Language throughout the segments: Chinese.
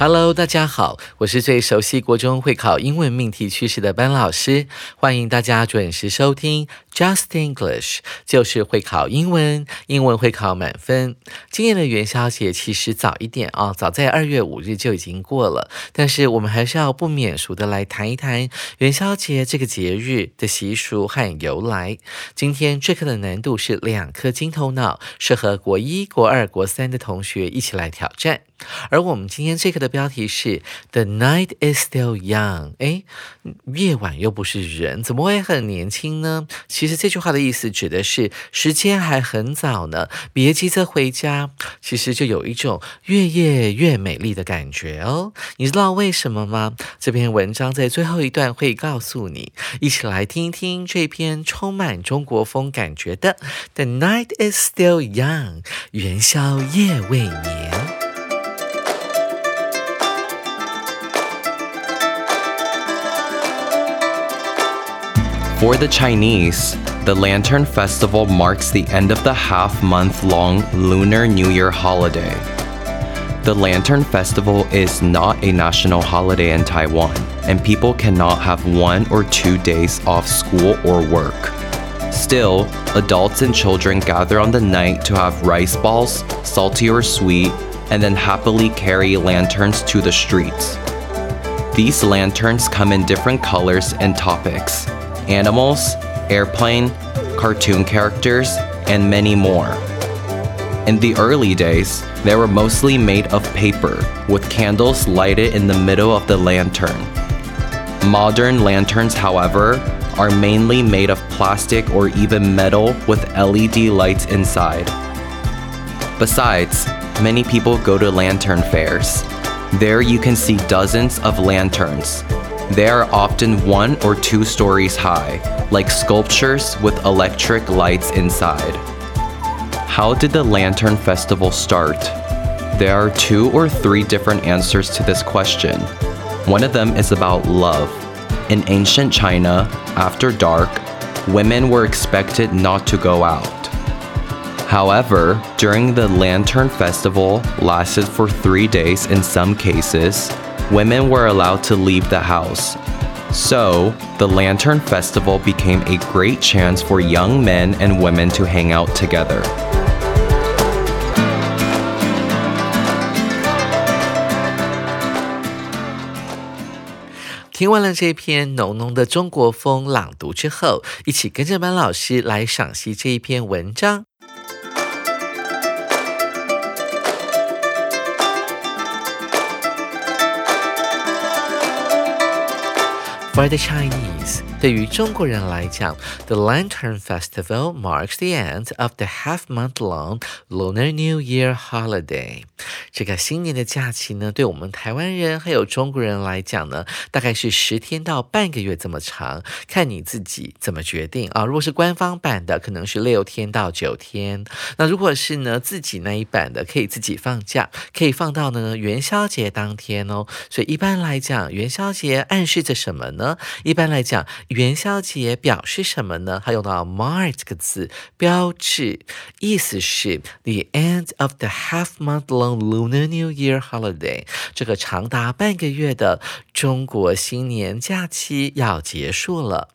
Hello，大家好，我是最熟悉国中会考英文命题趋势的班老师，欢迎大家准时收听 Just English，就是会考英文，英文会考满分。今年的元宵节其实早一点啊，早在二月五日就已经过了，但是我们还是要不免俗的来谈一谈元宵节这个节日的习俗和由来。今天这课的难度是两颗金头脑，适合国一、国二、国三的同学一起来挑战。而我们今天这课的标题是 "The night is still young"，哎，夜晚又不是人，怎么会很年轻呢？其实这句话的意思指的是时间还很早呢，别急着回家。其实就有一种越夜越美丽的感觉哦。你知道为什么吗？这篇文章在最后一段会告诉你。一起来听一听这篇充满中国风感觉的 "The night is still young"，元宵夜未眠。For the Chinese, the Lantern Festival marks the end of the half month long Lunar New Year holiday. The Lantern Festival is not a national holiday in Taiwan, and people cannot have one or two days off school or work. Still, adults and children gather on the night to have rice balls, salty or sweet, and then happily carry lanterns to the streets. These lanterns come in different colors and topics animals, airplane, cartoon characters, and many more. In the early days, they were mostly made of paper, with candles lighted in the middle of the lantern. Modern lanterns, however, are mainly made of plastic or even metal with LED lights inside. Besides, many people go to lantern fairs. There you can see dozens of lanterns, they are often one or two stories high, like sculptures with electric lights inside. How did the Lantern Festival start? There are two or three different answers to this question. One of them is about love. In ancient China, after dark, women were expected not to go out. However, during the Lantern Festival lasted for three days in some cases, women were allowed to leave the house. So, the Lantern Festival became a great chance for young men and women to hang out together. 听完了这篇浓浓的中国风朗读之后，一起跟着班老师来赏析这一篇文章。 For the Chinese，对于中国人来讲，The Lantern Festival marks the end of the half-month-long Lunar New Year holiday。 这个新年的假期呢，对我们台湾人还有中国人来讲呢，大概是十天到半个月这么长，看你自己怎么决定啊。如果是官方版的，可能是六天到九天；那如果是呢自己那一版的，可以自己放假，可以放到呢元宵节当天哦。所以一般来讲，元宵节暗示着什么呢？一般来讲，元宵节表示什么呢？它用到 mark 这个字，标志，意思是 the end of the HALF MONTH Lunar New Year holiday，这个长达半个月的中国新年假期要结束了。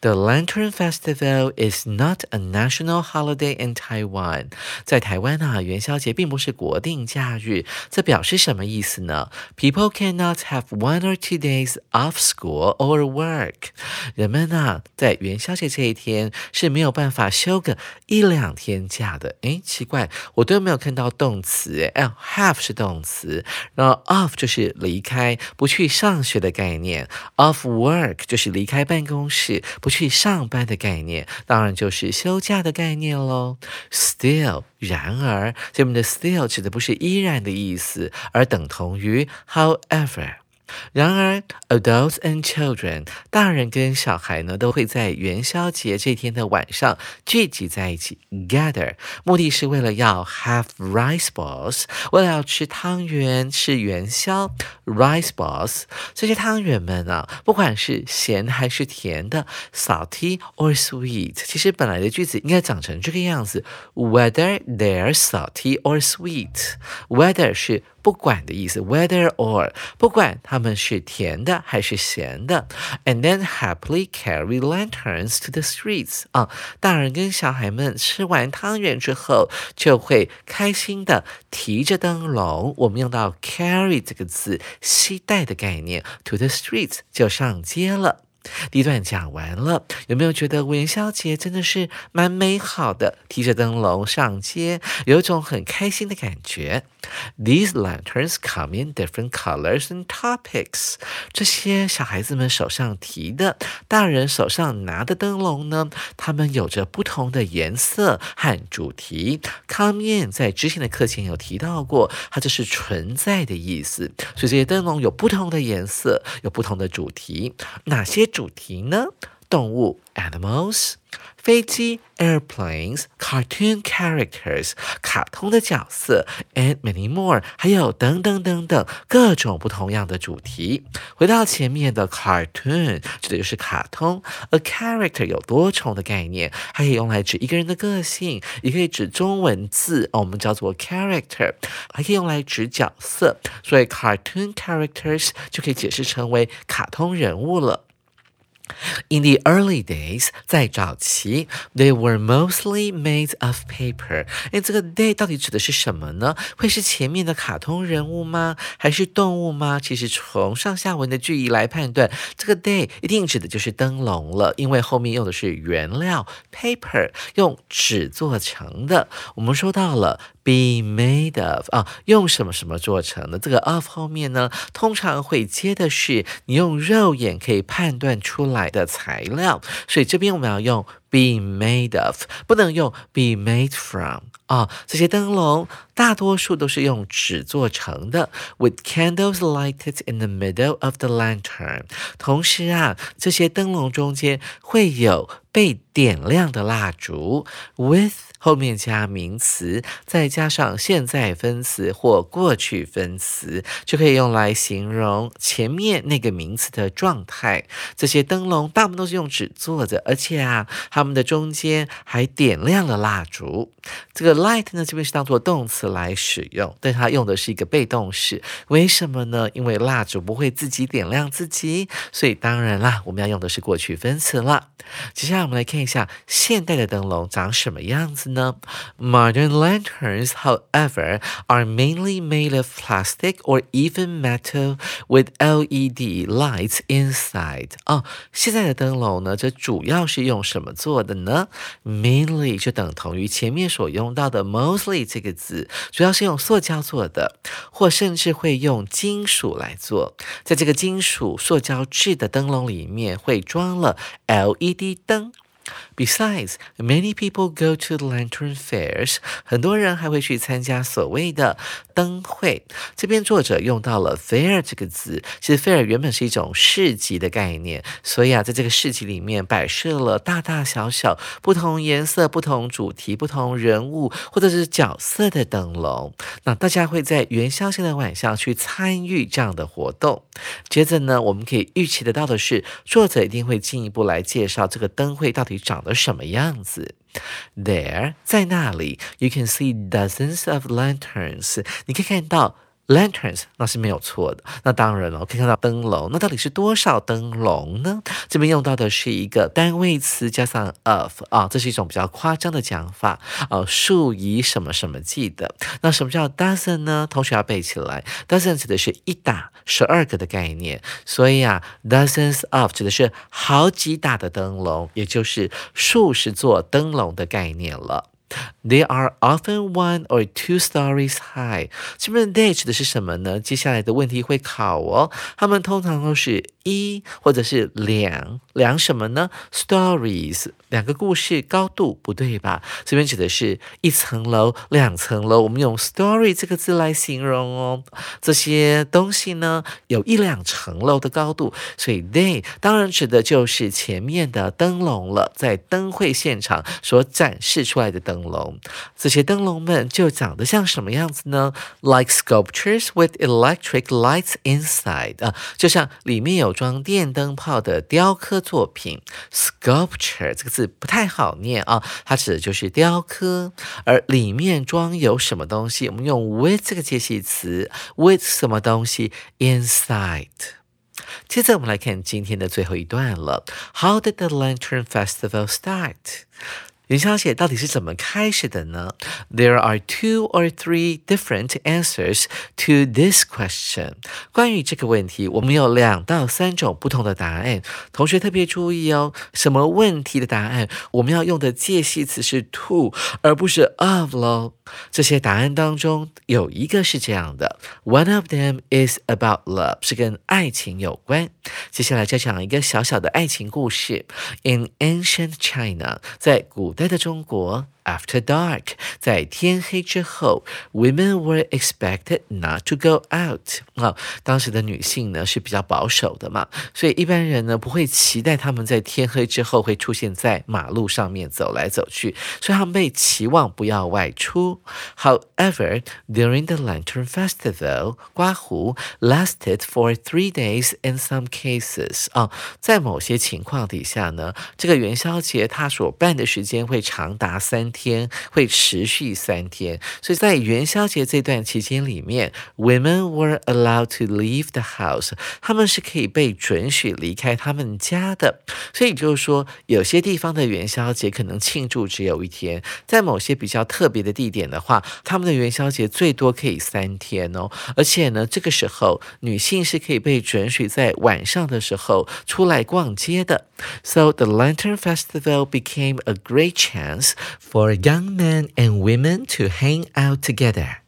The Lantern Festival is not a national holiday in Taiwan。在台湾啊，元宵节并不是国定假日。这表示什么意思呢？People cannot have one or two days off school or work。人们啊，在元宵节这一天是没有办法休个一两天假的。诶，奇怪，我都没有看到动词。哎，have 是动词，然后 off 就是离开、不去上学的概念，off work 就是离开办公室。不去上班的概念，当然就是休假的概念喽。Still，然而，这里的 still 指的不是依然的意思，而等同于 however。然而，adults and children，大人跟小孩呢，都会在元宵节这天的晚上聚集在一起，gather，目的是为了要 have rice balls，为了要吃汤圆，吃元宵，rice balls。这些汤圆们啊，不管是咸还是甜的，salty or sweet，其实本来的句子应该长成这个样子，whether they're salty or sweet，whether 是。不管的意思，whether or 不管他们是甜的还是咸的，and then happily carry lanterns to the streets 啊，大人跟小孩们吃完汤圆之后，就会开心的提着灯笼。我们用到 carry 这个字，携带的概念，to the streets 就上街了。第一段讲完了，有没有觉得元宵节真的是蛮美好的？提着灯笼上街，有种很开心的感觉。These lanterns come in different colors and topics。这些小孩子们手上提的，大人手上拿的灯笼呢，它们有着不同的颜色和主题。Come in 在之前的课前有提到过，它就是存在的意思。所以这些灯笼有不同的颜色，有不同的主题。哪些？主题呢？动物 animals，飞机 airplanes，cartoon characters，卡通的角色 and many more，还有等等等等各种不同样的主题。回到前面的 cartoon，指的就是卡通。A character 有多重的概念，它可以用来指一个人的个性，也可以指中文字，我们叫做 character，还可以用来指角色。所以 cartoon characters 就可以解释成为卡通人物了。In the early days，在早期，they were mostly made of paper。哎，这个 day 到底指的是什么呢？会是前面的卡通人物吗？还是动物吗？其实从上下文的句意来判断，这个 day 一定指的就是灯笼了，因为后面用的是原料 paper，用纸做成的。我们说到了。Be made of 啊，用什么什么做成的？这个 of 后面呢，通常会接的是你用肉眼可以判断出来的材料，所以这边我们要用 be made of，不能用 be made from 啊。这些灯笼大多数都是用纸做成的，with candles lighted in the middle of the lantern。同时啊，这些灯笼中间会有被点亮的蜡烛，with。后面加名词，再加上现在分词或过去分词，就可以用来形容前面那个名词的状态。这些灯笼大部分都是用纸做的，而且啊，它们的中间还点亮了蜡烛。这个 light 呢，这边是当做动词来使用，但它用的是一个被动式。为什么呢？因为蜡烛不会自己点亮自己，所以当然啦，我们要用的是过去分词了。接下来我们来看一下现代的灯笼长什么样子。呢？Modern lanterns, however, are mainly made of plastic or even metal with LED lights inside. 哦，现在的灯笼呢，这主要是用什么做的呢？Mainly 就等同于前面所用到的 mostly 这个字，主要是用塑胶做的，或甚至会用金属来做。在这个金属塑胶制的灯笼里面，会装了 LED 灯。Besides, many people go to lantern fairs. 很多人还会去参加所谓的灯会。这边作者用到了 fair 这个字，其实 fair 原本是一种市集的概念，所以啊，在这个市集里面摆设了大大小小、不同颜色、不同主题、不同人物或者是角色的灯笼。那大家会在元宵节的晚上去参与这样的活动。接着呢，我们可以预期得到的是，作者一定会进一步来介绍这个灯会到底长。的什么样子？There，在那里，you can see dozens of lanterns。你可以看到 lanterns 那是没有错的。那当然了，可以看到灯笼，那到底是多少灯笼呢？这边用到的是一个单位词加上 of 啊，这是一种比较夸张的讲法呃，数以什么什么计的。那什么叫 dozen 呢？同学要背起来，dozen 指的是一打十二个的概念，所以啊，dozens of 指的是好几打的灯笼，也就是数十座灯笼的概念了。They are often one or two stories high。这边 they 指的是什么呢？接下来的问题会考哦。它们通常都是一或者是两两什么呢？Stories 两个故事高度不对吧？这边指的是一层楼、两层楼。我们用 story 这个字来形容哦。这些东西呢有一两层楼的高度，所以 they 当然指的就是前面的灯笼了，在灯会现场所展示出来的灯笼。这些灯笼们就长得像什么样子呢？Like sculptures with electric lights inside 啊，就像里面有装电灯泡的雕刻作品。Sculpture 这个字不太好念啊，它指的就是雕刻。而里面装有什么东西？我们用 with 这个介系词，with 什么东西？Inside。接着我们来看今天的最后一段了。How did the Lantern Festival start？元宵节到底是怎么开始的呢？There are two or three different answers to this question。关于这个问题，我们有两到三种不同的答案。同学特别注意哦，什么问题的答案，我们要用的介系词是 to，而不是 of 喽。这些答案当中有一个是这样的：One of them is about love，是跟爱情有关。接下来再讲一个小小的爱情故事。In ancient China，在古代的中国。After dark，在天黑之后，women were expected not to go out。啊，当时的女性呢是比较保守的嘛，所以一般人呢不会期待他们在天黑之后会出现在马路上面走来走去，所以他们被期望不要外出。However, during the Lantern Festival，刮胡 lasted for three days in some cases。啊，在某些情况底下呢，这个元宵节它所办的时间会长达三。天会持续三天，所以在元宵节这段期间里面，women were allowed to leave the house，他们是可以被准许离开他们家的。所以就是说，有些地方的元宵节可能庆祝只有一天，在某些比较特别的地点的话，他们的元宵节最多可以三天哦。而且呢，这个时候女性是可以被准许在晚上的时候出来逛街的。So the Lantern Festival became a great chance for for young men and women to hang out together.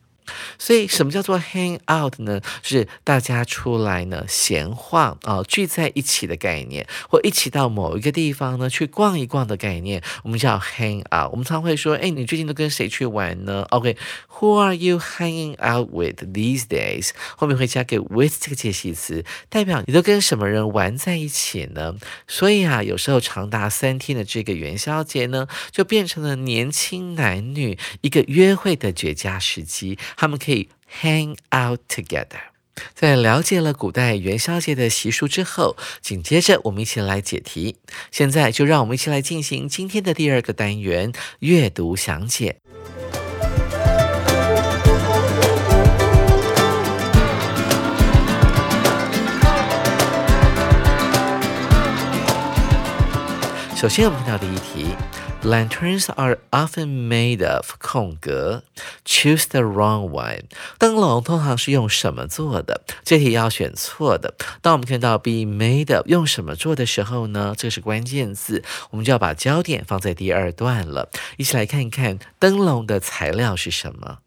所以，什么叫做 hang out 呢？是大家出来呢闲晃啊，聚在一起的概念，或一起到某一个地方呢去逛一逛的概念，我们叫 hang out。我们常会说，哎，你最近都跟谁去玩呢？OK，Who are you hanging out with these days？后面会加个 with 这个介系词，代表你都跟什么人玩在一起呢？所以啊，有时候长达三天的这个元宵节呢，就变成了年轻男女一个约会的绝佳时机。他们可以 hang out together。在了解了古代元宵节的习俗之后，紧接着我们一起来解题。现在就让我们一起来进行今天的第二个单元——阅读详解。首先，我们看到第一题。Lanterns are often made of 空格，choose the wrong one。灯笼通常是用什么做的？这题要选错的。当我们看到 be made of 用什么做的时候呢？这是关键字，我们就要把焦点放在第二段了。一起来看一看灯笼的材料是什么。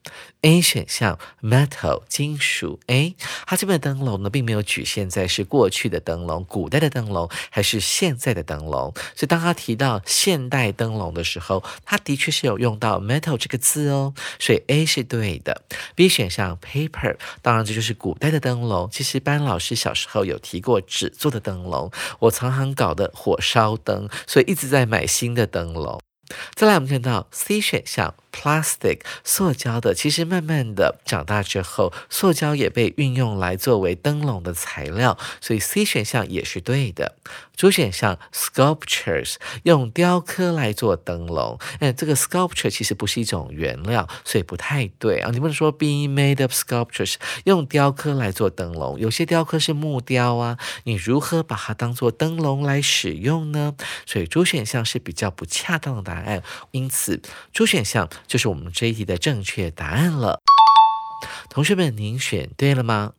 A 选项 metal 金属。A 它这边的灯笼呢，并没有局限在是过去的灯笼、古代的灯笼还是现在的灯笼。所以当他提到现代灯笼的时候，他的确是有用到 metal 这个字哦。所以 A 是对的。B 选项 paper 当然这就是古代的灯笼。其实班老师小时候有提过纸做的灯笼，我常常搞的火烧灯，所以一直在买新的灯笼。再来我们看到 C 选项 plastic 塑胶的，其实慢慢的长大之后，塑胶也被运用来作为灯笼的材料，所以 C 选项也是对的。主选项 sculptures 用雕刻来做灯笼，哎，这个 sculpture 其实不是一种原料，所以不太对啊。你不能说 be made of sculptures 用雕刻来做灯笼，有些雕刻是木雕啊，你如何把它当做灯笼来使用呢？所以主选项是比较不恰当的答案，因此主选项就是我们这一题的正确答案了。同学们，您选对了吗？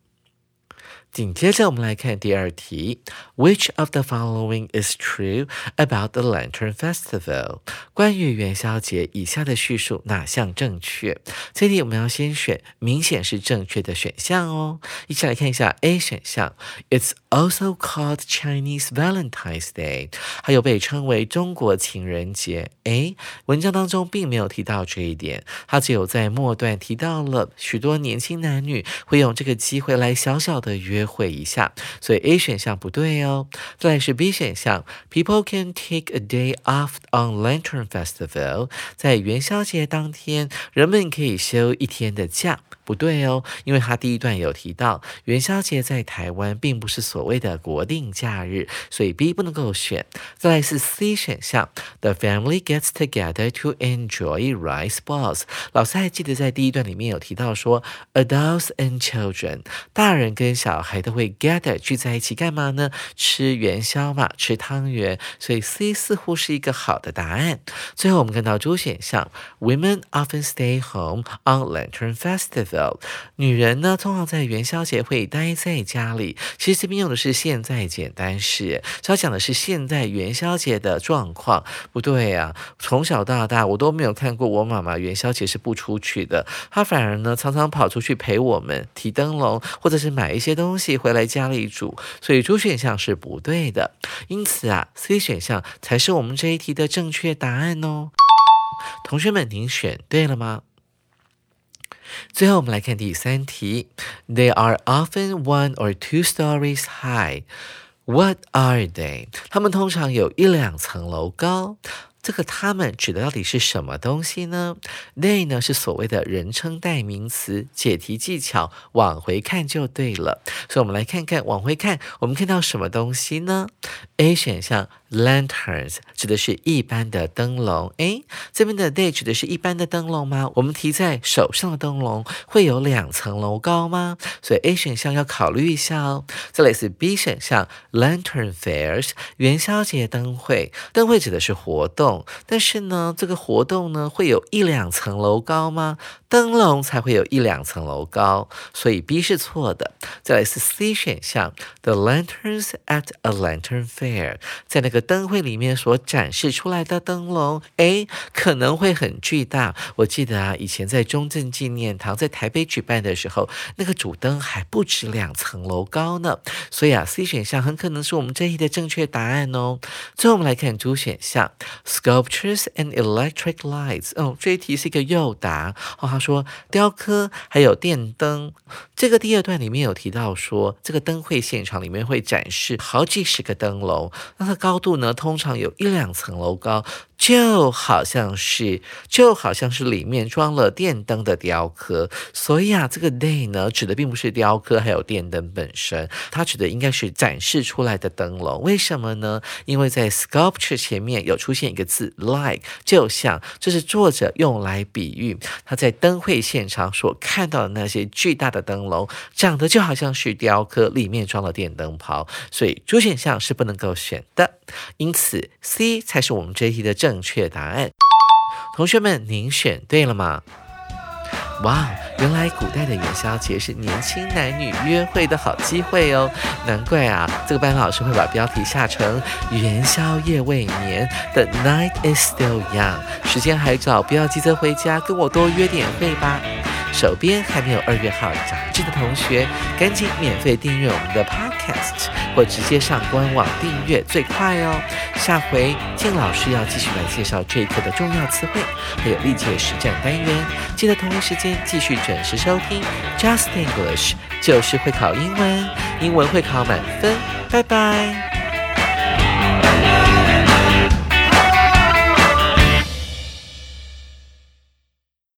紧接着，我们来看第二题：Which of the following is true about the Lantern Festival？关于元宵节，以下的叙述哪项正确？这题我们要先选明显是正确的选项哦。一起来看一下 A 选项：It's also called Chinese Valentine's Day，还有被称为中国情人节。A 文章当中并没有提到这一点，它只有在末段提到了许多年轻男女会用这个机会来小小的约。约会一下，所以 A 选项不对哦。再来是 B 选项，People can take a day off on Lantern Festival，在元宵节当天，人们可以休一天的假。不对哦，因为他第一段有提到元宵节在台湾并不是所谓的国定假日，所以 B 不能够选。再来是 C 选项，The family gets together to enjoy rice balls。老师还记得在第一段里面有提到说，adults and children，大人跟小孩都会 gather 聚在一起干嘛呢？吃元宵嘛，吃汤圆。所以 C 似乎是一个好的答案。最后我们看到 D 选项，Women often stay home on Lantern Festival。女人呢，通常在元宵节会待在家里。其实这边用的是现在简单式，要讲的是现在元宵节的状况。不对呀，从小到大我都没有看过我妈妈元宵节是不出去的，她反而呢常常跑出去陪我们提灯笼，或者是买一些东西回来家里煮。所以主选项是不对的，因此啊，C 选项才是我们这一题的正确答案哦。同学们，您选对了吗？最后，我们来看第三题。They are often one or two stories high. What are they? 他们通常有一两层楼高。这个他们指的到底是什么东西呢？They 呢是所谓的人称代名词，解题技巧往回看就对了。所以，我们来看看往回看，我们看到什么东西呢？A 选项。Lanterns 指的是一般的灯笼，诶，这边的 day 指的是一般的灯笼吗？我们提在手上的灯笼会有两层楼高吗？所以 A 选项要考虑一下哦。再来是 B 选项，Lantern Fairs 元宵节灯会，灯会指的是活动，但是呢，这个活动呢会有一两层楼高吗？灯笼才会有一两层楼高，所以 B 是错的。再来是 C 选项，The lanterns at a lantern fair 在那个灯会里面所展示出来的灯笼，A 可能会很巨大。我记得啊，以前在中正纪念堂在台北举办的时候，那个主灯还不止两层楼高呢。所以啊，C 选项很可能是我们这一的正确答案哦。最后我们来看主选项，Sculptures and electric lights。哦，这一题是一个诱答哦。说雕刻还有电灯，这个第二段里面有提到说，这个灯会现场里面会展示好几十个灯笼，那它高度呢，通常有一两层楼高。就好像是，就好像是里面装了电灯的雕刻，所以啊，这个 day 呢，指的并不是雕刻，还有电灯本身，它指的应该是展示出来的灯笼。为什么呢？因为在 sculpture 前面有出现一个字 like，就像这是作者用来比喻他在灯会现场所看到的那些巨大的灯笼，长得就好像是雕刻，里面装了电灯泡，所以主选项是不能够选的。因此 C 才是我们这一题的正。正确答案，同学们，您选对了吗？哇，原来古代的元宵节是年轻男女约会的好机会哦！难怪啊，这个班老师会把标题下成“元宵夜未眠 ”，The night is still young，时间还早，不要急着回家，跟我多约点会吧。手边还没有二月号杂志的同学，赶紧免费订阅我们的 Podcast，或直接上官网订阅最快哦。下回静老师要继续来介绍这一课的重要词汇，还有历届实战单元，记得同一时间继续准时收听 Just English，就是会考英文，英文会考满分。拜拜。